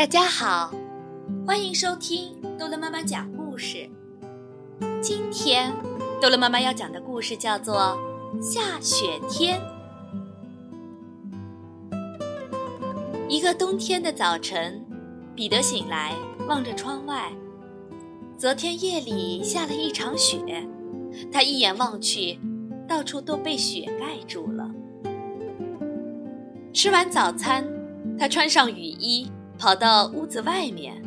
大家好，欢迎收听逗乐妈妈讲故事。今天逗乐妈妈要讲的故事叫做《下雪天》。一个冬天的早晨，彼得醒来，望着窗外，昨天夜里下了一场雪，他一眼望去，到处都被雪盖住了。吃完早餐，他穿上雨衣。跑到屋子外面，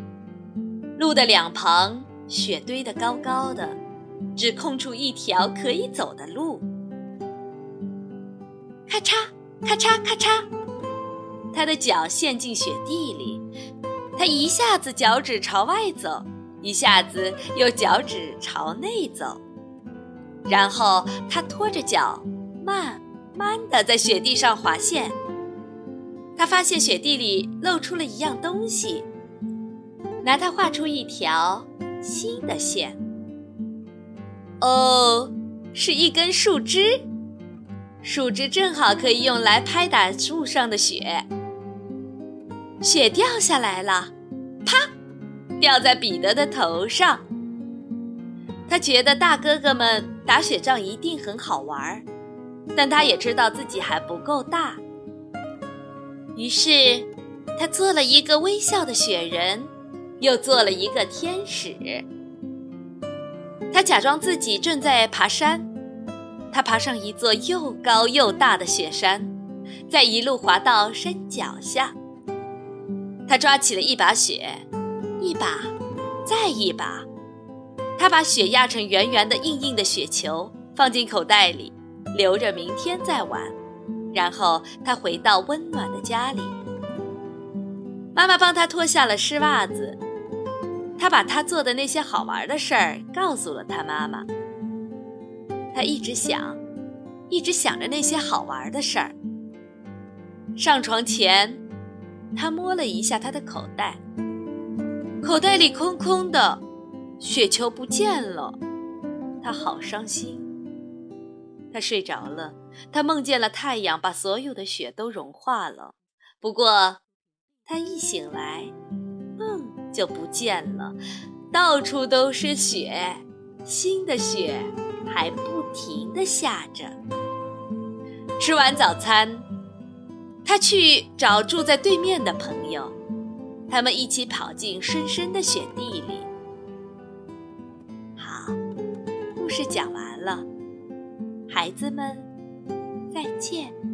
路的两旁雪堆得高高的，只空出一条可以走的路。咔嚓咔嚓咔嚓，他的脚陷进雪地里，他一下子脚趾朝外走，一下子又脚趾朝内走，然后他拖着脚慢慢的在雪地上滑线。他发现雪地里露出了一样东西，拿它画出一条新的线。哦，是一根树枝，树枝正好可以用来拍打树上的雪。雪掉下来了，啪，掉在彼得的头上。他觉得大哥哥们打雪仗一定很好玩，但他也知道自己还不够大。于是，他做了一个微笑的雪人，又做了一个天使。他假装自己正在爬山，他爬上一座又高又大的雪山，再一路滑到山脚下。他抓起了一把雪，一把，再一把。他把雪压成圆圆的、硬硬的雪球，放进口袋里，留着明天再玩。然后他回到温暖的家里，妈妈帮他脱下了湿袜子，他把他做的那些好玩的事儿告诉了他妈妈。他一直想，一直想着那些好玩的事儿。上床前，他摸了一下他的口袋，口袋里空空的，雪球不见了，他好伤心。他睡着了，他梦见了太阳把所有的雪都融化了。不过，他一醒来，梦就不见了，到处都是雪，新的雪还不停地下着。吃完早餐，他去找住在对面的朋友，他们一起跑进深深的雪地里。好，故事讲完了。孩子们，再见。